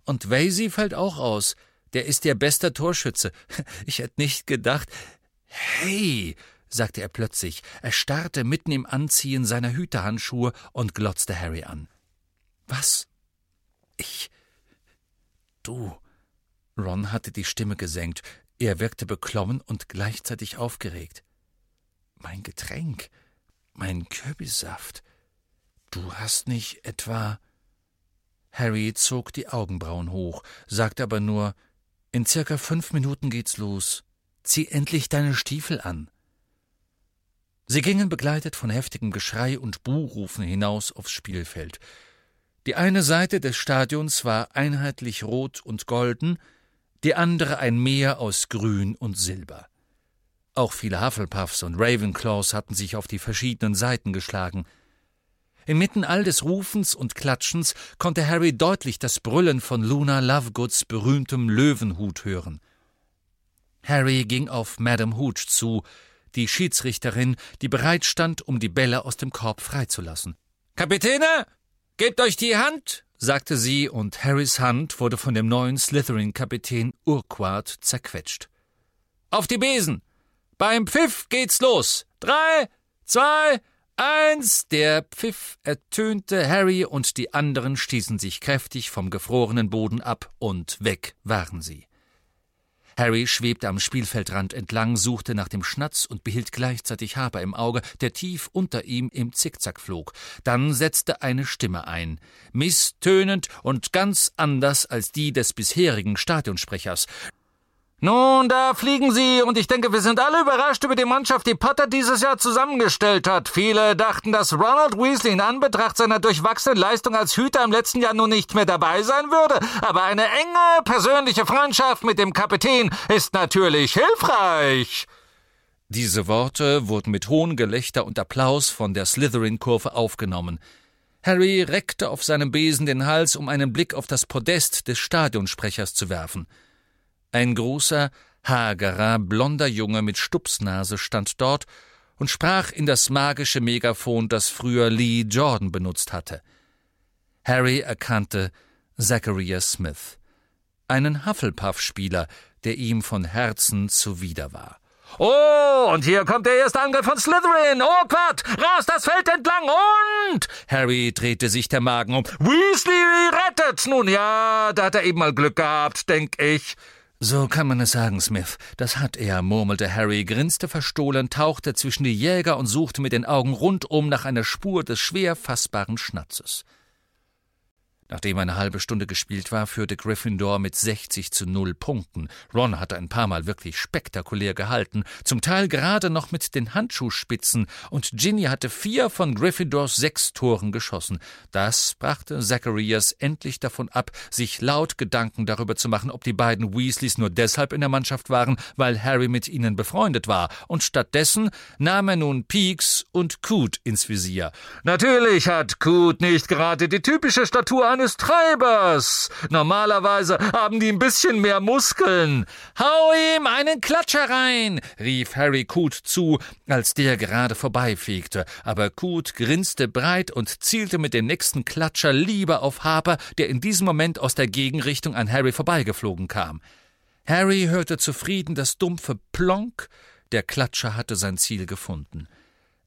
Und Vasey fällt auch aus. Der ist ihr bester Torschütze. <laughs> Ich hätte nicht gedacht. Hey, sagte er plötzlich. Er starrte mitten im Anziehen seiner Hütehandschuhe und glotzte Harry an. Was? Ich. Du. Ron hatte die Stimme gesenkt. Er wirkte beklommen und gleichzeitig aufgeregt. Mein Getränk, mein Kürbissaft. Du hast nicht etwa. Harry zog die Augenbrauen hoch, sagte aber nur In circa fünf Minuten geht's los. Zieh endlich deine Stiefel an. Sie gingen begleitet von heftigem Geschrei und Buhrufen hinaus aufs Spielfeld. Die eine Seite des Stadions war einheitlich rot und golden, die andere ein Meer aus Grün und Silber. Auch viele Hufflepuffs und Ravenclaws hatten sich auf die verschiedenen Seiten geschlagen. Inmitten all des Rufens und Klatschens konnte Harry deutlich das Brüllen von Luna Lovegoods berühmtem Löwenhut hören. Harry ging auf Madame Hooch zu, die Schiedsrichterin, die bereit stand, um die Bälle aus dem Korb freizulassen. Kapitäne, gebt euch die Hand, sagte sie, und Harrys Hand wurde von dem neuen Slytherin-Kapitän Urquhart zerquetscht. Auf die Besen! Beim Pfiff geht's los! Drei, zwei, eins! Der Pfiff ertönte, Harry und die anderen stießen sich kräftig vom gefrorenen Boden ab, und weg waren sie. Harry schwebte am Spielfeldrand entlang, suchte nach dem Schnatz und behielt gleichzeitig Harper im Auge, der tief unter ihm im Zickzack flog. Dann setzte eine Stimme ein, misstönend und ganz anders als die des bisherigen Stadionsprechers. Nun, da fliegen sie, und ich denke, wir sind alle überrascht über die Mannschaft, die Potter dieses Jahr zusammengestellt hat. Viele dachten, dass Ronald Weasley in Anbetracht seiner durchwachsenen Leistung als Hüter im letzten Jahr nun nicht mehr dabei sein würde, aber eine enge persönliche Freundschaft mit dem Kapitän ist natürlich hilfreich. Diese Worte wurden mit hohem Gelächter und Applaus von der Slytherin-Kurve aufgenommen. Harry reckte auf seinem Besen den Hals, um einen Blick auf das Podest des Stadionsprechers zu werfen. Ein großer, hagerer, blonder Junge mit Stupsnase stand dort und sprach in das magische Megafon, das früher Lee Jordan benutzt hatte. Harry erkannte Zachariah Smith, einen Hufflepuff-Spieler, der ihm von Herzen zuwider war. Oh, und hier kommt der erste Angriff von Slytherin. Oh Gott, raus das Feld entlang und... Harry drehte sich der Magen um. Weasley rettet. Nun ja, da hat er eben mal Glück gehabt, denk ich. So kann man es sagen, Smith. Das hat er, murmelte Harry, grinste verstohlen, tauchte zwischen die Jäger und suchte mit den Augen rundum nach einer Spur des schwer fassbaren Schnatzes. Nachdem eine halbe Stunde gespielt war, führte Gryffindor mit 60 zu 0 Punkten. Ron hatte ein paar Mal wirklich spektakulär gehalten, zum Teil gerade noch mit den Handschuhspitzen, und Ginny hatte vier von Gryffindors sechs Toren geschossen. Das brachte Zacharias endlich davon ab, sich laut Gedanken darüber zu machen, ob die beiden Weasleys nur deshalb in der Mannschaft waren, weil Harry mit ihnen befreundet war, und stattdessen nahm er nun Peaks und Coot ins Visier. Natürlich hat Coot nicht gerade die typische Statur eines eines Treibers. Normalerweise haben die ein bisschen mehr Muskeln. Hau ihm einen Klatscher rein, rief Harry Coote zu, als der gerade vorbeifegte. Aber Coote grinste breit und zielte mit dem nächsten Klatscher lieber auf Harper, der in diesem Moment aus der Gegenrichtung an Harry vorbeigeflogen kam. Harry hörte zufrieden das dumpfe Plonk, der Klatscher hatte sein Ziel gefunden.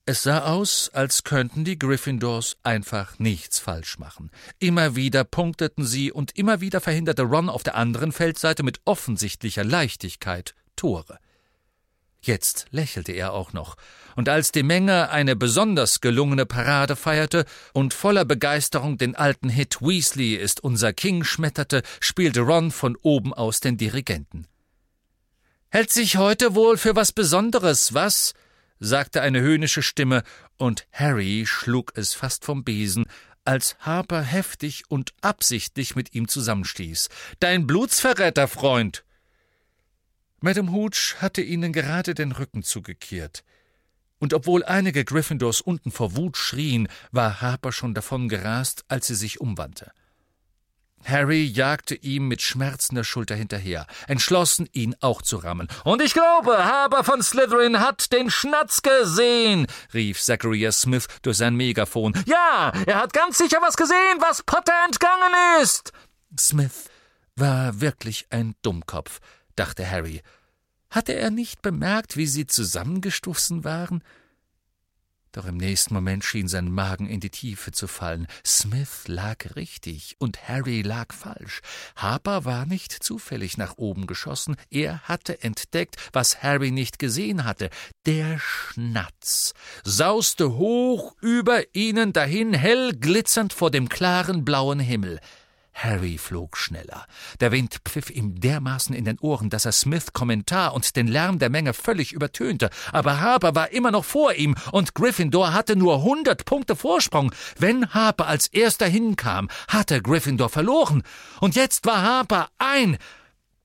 Es sah aus, als könnten die Gryffindors einfach nichts falsch machen. Immer wieder punkteten sie und immer wieder verhinderte Ron auf der anderen Feldseite mit offensichtlicher Leichtigkeit Tore. Jetzt lächelte er auch noch, und als die Menge eine besonders gelungene Parade feierte und voller Begeisterung den alten Hit Weasley ist unser King schmetterte, spielte Ron von oben aus den Dirigenten. Hält sich heute wohl für was Besonderes, was? Sagte eine höhnische Stimme, und Harry schlug es fast vom Besen, als Harper heftig und absichtlich mit ihm zusammenstieß. Dein Blutsverräter, Freund! Madame Hooch hatte ihnen gerade den Rücken zugekehrt. Und obwohl einige Gryffindors unten vor Wut schrien, war Harper schon davon gerast, als sie sich umwandte. Harry jagte ihm mit schmerzender Schulter hinterher, entschlossen, ihn auch zu rammen. Und ich glaube, Haber von Slytherin hat den Schnatz gesehen, rief Zachariah Smith durch sein Megafon. Ja, er hat ganz sicher was gesehen, was Potter entgangen ist. Smith war wirklich ein Dummkopf, dachte Harry. Hatte er nicht bemerkt, wie sie zusammengestoßen waren? Doch im nächsten Moment schien sein Magen in die Tiefe zu fallen. Smith lag richtig und Harry lag falsch. Harper war nicht zufällig nach oben geschossen, er hatte entdeckt, was Harry nicht gesehen hatte. Der Schnatz sauste hoch über ihnen dahin, hell glitzernd vor dem klaren blauen Himmel. Harry flog schneller. Der Wind pfiff ihm dermaßen in den Ohren, dass er Smith Kommentar und den Lärm der Menge völlig übertönte. Aber Harper war immer noch vor ihm und Gryffindor hatte nur hundert Punkte Vorsprung. Wenn Harper als erster hinkam, hatte Gryffindor verloren. Und jetzt war Harper ein,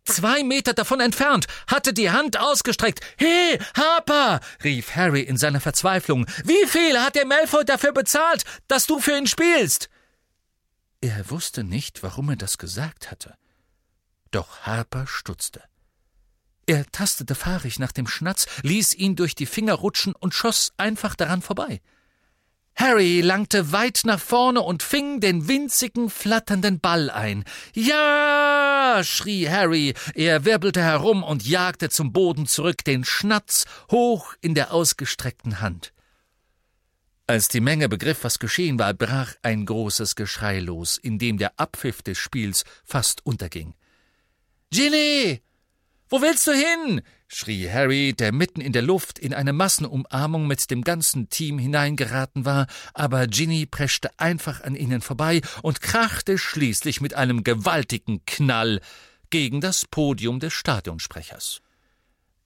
zwei Meter davon entfernt, hatte die Hand ausgestreckt. He, Harper! rief Harry in seiner Verzweiflung. Wie viel hat der Malfoy dafür bezahlt, dass du für ihn spielst? Er wusste nicht, warum er das gesagt hatte. Doch Harper stutzte. Er tastete fahrig nach dem Schnatz, ließ ihn durch die Finger rutschen und schoss einfach daran vorbei. Harry langte weit nach vorne und fing den winzigen, flatternden Ball ein. Ja! schrie Harry. Er wirbelte herum und jagte zum Boden zurück, den Schnatz hoch in der ausgestreckten Hand. Als die Menge begriff, was geschehen war, brach ein großes Geschrei los, in dem der Abpfiff des Spiels fast unterging. Ginny! Wo willst du hin? schrie Harry, der mitten in der Luft in eine Massenumarmung mit dem ganzen Team hineingeraten war, aber Ginny preschte einfach an ihnen vorbei und krachte schließlich mit einem gewaltigen Knall gegen das Podium des Stadionsprechers.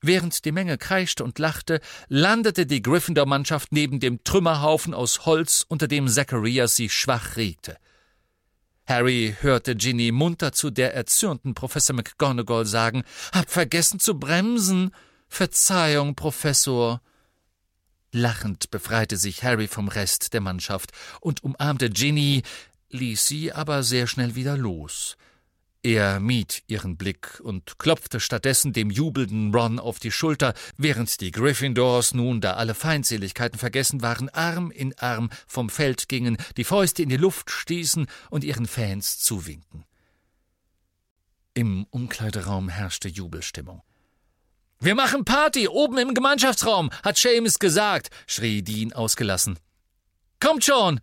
Während die Menge kreischte und lachte, landete die Gryffindor-Mannschaft neben dem Trümmerhaufen aus Holz, unter dem Zacharias sich schwach regte. Harry hörte Ginny munter zu der erzürnten Professor McGonagall sagen: Hab vergessen zu bremsen. Verzeihung, Professor. Lachend befreite sich Harry vom Rest der Mannschaft und umarmte Ginny, ließ sie aber sehr schnell wieder los. Er mied ihren Blick und klopfte stattdessen dem jubelnden Ron auf die Schulter, während die Gryffindors nun, da alle Feindseligkeiten vergessen waren, Arm in Arm vom Feld gingen, die Fäuste in die Luft stießen und ihren Fans zuwinken. Im Umkleideraum herrschte Jubelstimmung. Wir machen Party oben im Gemeinschaftsraum, hat Seamus gesagt, schrie Dean ausgelassen. Kommt schon!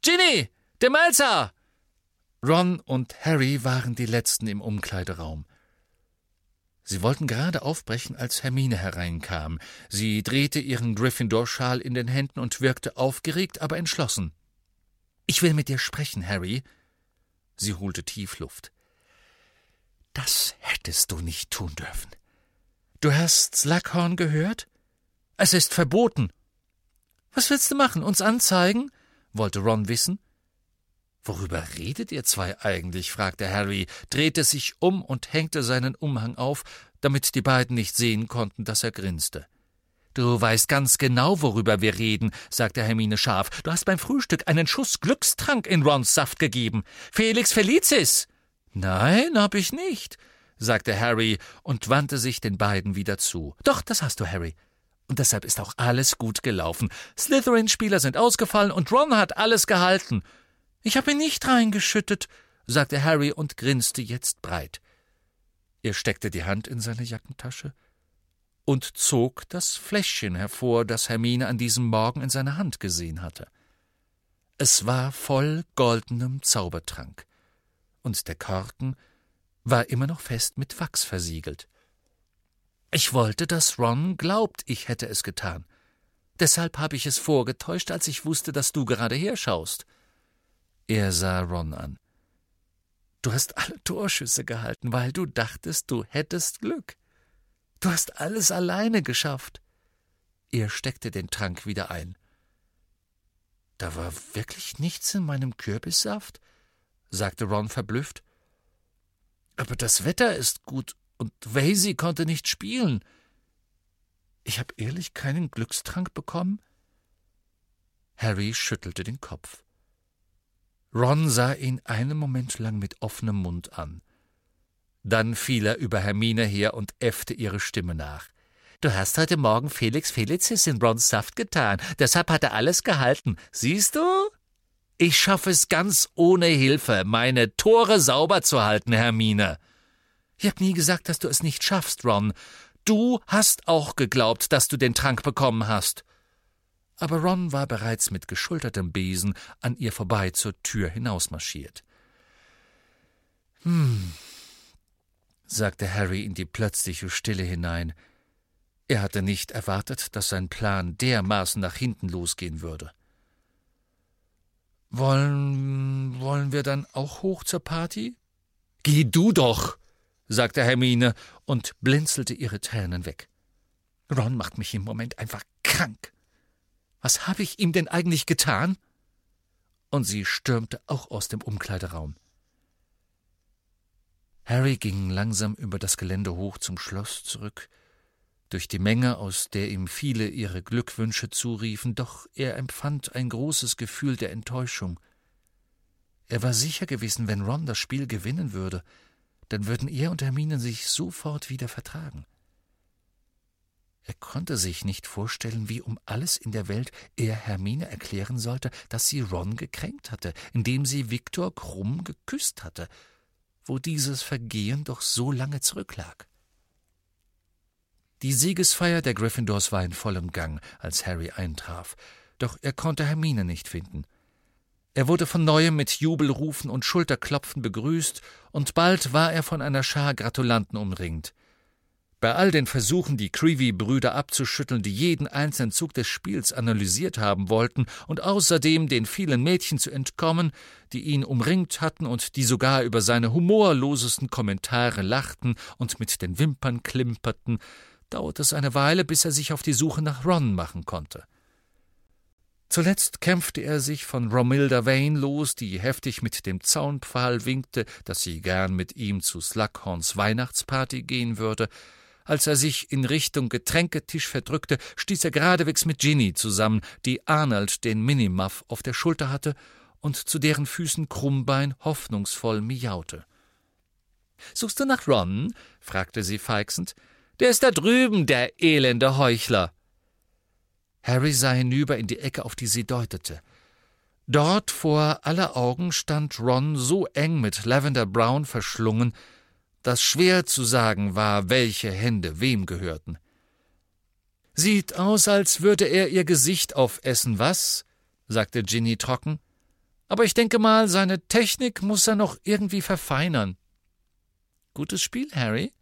Ginny! Der Melzer! Ron und Harry waren die letzten im Umkleideraum. Sie wollten gerade aufbrechen, als Hermine hereinkam. Sie drehte ihren Gryffindor-Schal in den Händen und wirkte aufgeregt, aber entschlossen. Ich will mit dir sprechen, Harry. Sie holte tief Luft. Das hättest du nicht tun dürfen. Du hast Slughorn gehört? Es ist verboten. Was willst du machen? Uns anzeigen? wollte Ron wissen. Worüber redet ihr zwei eigentlich? fragte Harry, drehte sich um und hängte seinen Umhang auf, damit die beiden nicht sehen konnten, dass er grinste. Du weißt ganz genau, worüber wir reden, sagte Hermine scharf. Du hast beim Frühstück einen Schuss Glückstrank in Rons Saft gegeben. Felix Felicis. Nein, hab ich nicht, sagte Harry und wandte sich den beiden wieder zu. Doch, das hast du, Harry. Und deshalb ist auch alles gut gelaufen. Slytherin-Spieler sind ausgefallen und Ron hat alles gehalten. Ich habe ihn nicht reingeschüttet, sagte Harry und grinste jetzt breit. Er steckte die Hand in seine Jackentasche und zog das Fläschchen hervor, das Hermine an diesem Morgen in seiner Hand gesehen hatte. Es war voll goldenem Zaubertrank, und der Korken war immer noch fest mit Wachs versiegelt. Ich wollte, dass Ron glaubt, ich hätte es getan. Deshalb habe ich es vorgetäuscht, als ich wusste, dass du gerade herschaust. Er sah Ron an. Du hast alle Torschüsse gehalten, weil du dachtest, du hättest Glück. Du hast alles alleine geschafft. Er steckte den Trank wieder ein. Da war wirklich nichts in meinem Kürbissaft, sagte Ron verblüfft. Aber das Wetter ist gut und Vasey konnte nicht spielen. Ich habe ehrlich keinen Glückstrank bekommen? Harry schüttelte den Kopf. Ron sah ihn einen Moment lang mit offenem Mund an. Dann fiel er über Hermine her und äffte ihre Stimme nach. Du hast heute Morgen Felix Felicis in Rons Saft getan, deshalb hat er alles gehalten. Siehst du? Ich schaffe es ganz ohne Hilfe, meine Tore sauber zu halten, Hermine. Ich hab nie gesagt, dass du es nicht schaffst, Ron. Du hast auch geglaubt, dass du den Trank bekommen hast aber Ron war bereits mit geschultertem Besen an ihr vorbei zur Tür hinausmarschiert. Hm, sagte Harry in die plötzliche Stille hinein. Er hatte nicht erwartet, dass sein Plan dermaßen nach hinten losgehen würde. Wollen, wollen wir dann auch hoch zur Party? Geh du doch, sagte Hermine und blinzelte ihre Tränen weg. Ron macht mich im Moment einfach krank. Was habe ich ihm denn eigentlich getan? Und sie stürmte auch aus dem Umkleideraum. Harry ging langsam über das Gelände hoch zum Schloss zurück, durch die Menge, aus der ihm viele ihre Glückwünsche zuriefen, doch er empfand ein großes Gefühl der Enttäuschung. Er war sicher gewesen, wenn Ron das Spiel gewinnen würde, dann würden er und Hermine sich sofort wieder vertragen. Er konnte sich nicht vorstellen, wie um alles in der Welt er Hermine erklären sollte, dass sie Ron gekränkt hatte, indem sie Viktor krumm geküsst hatte, wo dieses Vergehen doch so lange zurücklag. Die Siegesfeier der Gryffindors war in vollem Gang, als Harry eintraf, doch er konnte Hermine nicht finden. Er wurde von neuem mit Jubelrufen und Schulterklopfen begrüßt, und bald war er von einer Schar Gratulanten umringt. Bei all den Versuchen, die Creevy-Brüder abzuschütteln, die jeden einzelnen Zug des Spiels analysiert haben wollten und außerdem den vielen Mädchen zu entkommen, die ihn umringt hatten und die sogar über seine humorlosesten Kommentare lachten und mit den Wimpern klimperten, dauerte es eine Weile, bis er sich auf die Suche nach Ron machen konnte. Zuletzt kämpfte er sich von Romilda Vane los, die heftig mit dem Zaunpfahl winkte, dass sie gern mit ihm zu Slughorns Weihnachtsparty gehen würde, als er sich in Richtung Getränketisch verdrückte, stieß er geradewegs mit Ginny zusammen, die Arnold den Minimuff auf der Schulter hatte und zu deren Füßen Krummbein hoffnungsvoll miaute. Suchst du nach Ron? fragte sie feixend. Der ist da drüben, der elende Heuchler. Harry sah hinüber in die Ecke, auf die sie deutete. Dort vor aller Augen stand Ron so eng mit Lavender Brown verschlungen, dass schwer zu sagen war, welche Hände wem gehörten. Sieht aus, als würde er ihr Gesicht aufessen, was? sagte Ginny trocken. Aber ich denke mal, seine Technik muss er noch irgendwie verfeinern. Gutes Spiel, Harry?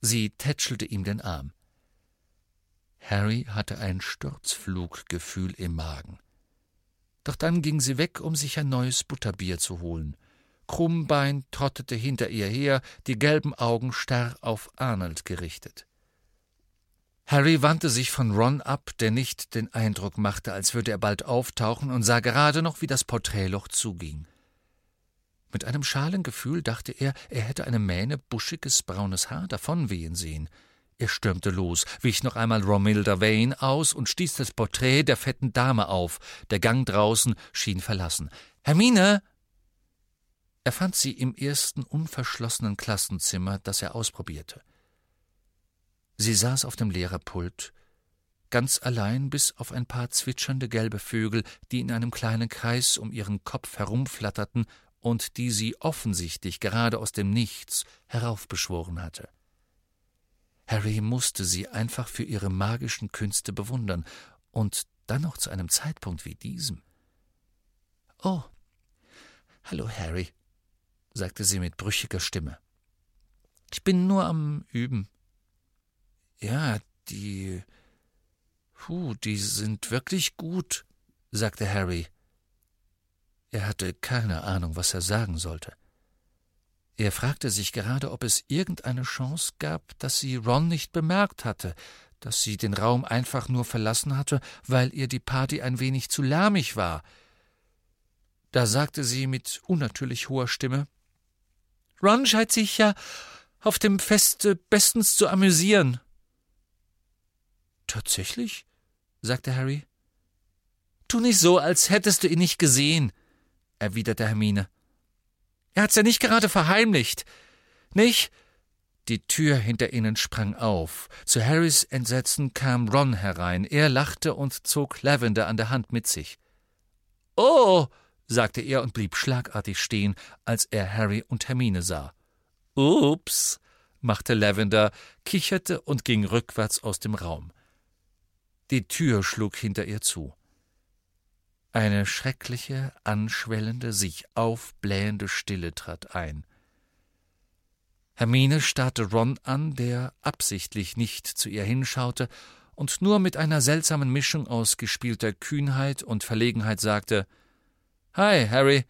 Sie tätschelte ihm den Arm. Harry hatte ein Sturzfluggefühl im Magen. Doch dann ging sie weg, um sich ein neues Butterbier zu holen. Krummbein trottete hinter ihr her, die gelben Augen starr auf Arnold gerichtet. Harry wandte sich von Ron ab, der nicht den Eindruck machte, als würde er bald auftauchen, und sah gerade noch, wie das Porträtloch zuging. Mit einem schalen Gefühl dachte er, er hätte eine Mähne buschiges braunes Haar davonwehen sehen. Er stürmte los, wich noch einmal Romilda Vane aus und stieß das Porträt der fetten Dame auf. Der Gang draußen schien verlassen. Hermine! Er fand sie im ersten unverschlossenen Klassenzimmer, das er ausprobierte. Sie saß auf dem Lehrerpult, ganz allein bis auf ein paar zwitschernde gelbe Vögel, die in einem kleinen Kreis um ihren Kopf herumflatterten und die sie offensichtlich gerade aus dem Nichts heraufbeschworen hatte. Harry musste sie einfach für ihre magischen Künste bewundern, und dann noch zu einem Zeitpunkt wie diesem. Oh, hallo Harry, sagte sie mit brüchiger Stimme. Ich bin nur am Üben. Ja, die. Puh, die sind wirklich gut, sagte Harry. Er hatte keine Ahnung, was er sagen sollte. Er fragte sich gerade, ob es irgendeine Chance gab, dass sie Ron nicht bemerkt hatte, dass sie den Raum einfach nur verlassen hatte, weil ihr die Party ein wenig zu lärmig war. Da sagte sie mit unnatürlich hoher Stimme Ron scheint sich ja auf dem Feste bestens zu amüsieren. Tatsächlich? sagte Harry. Tu nicht so, als hättest du ihn nicht gesehen, erwiderte Hermine. Er hat's ja nicht gerade verheimlicht. Nicht? Die Tür hinter ihnen sprang auf. Zu Harrys Entsetzen kam Ron herein. Er lachte und zog Lavender an der Hand mit sich. Oh, sagte er und blieb schlagartig stehen, als er Harry und Hermine sah. Ups, machte Lavender, kicherte und ging rückwärts aus dem Raum. Die Tür schlug hinter ihr zu. Eine schreckliche, anschwellende, sich aufblähende Stille trat ein. Hermine starrte Ron an, der absichtlich nicht zu ihr hinschaute und nur mit einer seltsamen Mischung aus gespielter Kühnheit und Verlegenheit sagte Hi, Harry.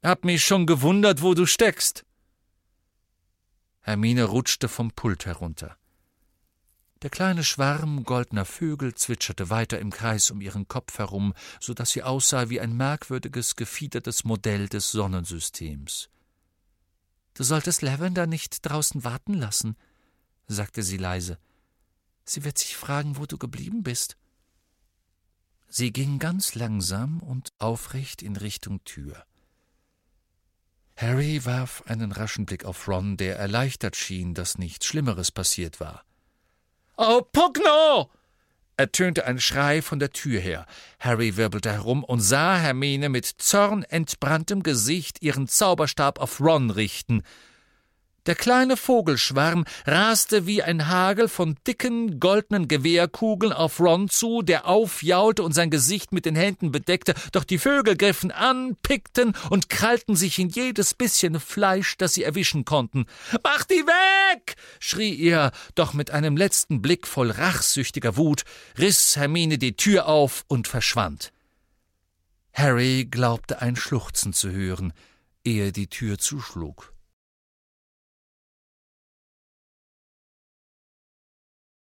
Hab mich schon gewundert, wo du steckst. Hermine rutschte vom Pult herunter. Der kleine Schwarm goldener Vögel zwitscherte weiter im Kreis um ihren Kopf herum, so dass sie aussah wie ein merkwürdiges, gefiedertes Modell des Sonnensystems. Du solltest Lavender nicht draußen warten lassen, sagte sie leise. Sie wird sich fragen, wo du geblieben bist. Sie ging ganz langsam und aufrecht in Richtung Tür. Harry warf einen raschen Blick auf Ron, der erleichtert schien, dass nichts Schlimmeres passiert war. Oh, Pugno! ertönte ein Schrei von der Tür her. Harry wirbelte herum und sah Hermine mit zornentbranntem Gesicht ihren Zauberstab auf Ron richten. Der kleine Vogelschwarm raste wie ein Hagel von dicken, goldenen Gewehrkugeln auf Ron zu, der aufjaulte und sein Gesicht mit den Händen bedeckte, doch die Vögel griffen an, pickten und krallten sich in jedes bisschen Fleisch, das sie erwischen konnten. Mach die weg! schrie er, doch mit einem letzten Blick voll rachsüchtiger Wut riss Hermine die Tür auf und verschwand. Harry glaubte ein Schluchzen zu hören, ehe die Tür zuschlug.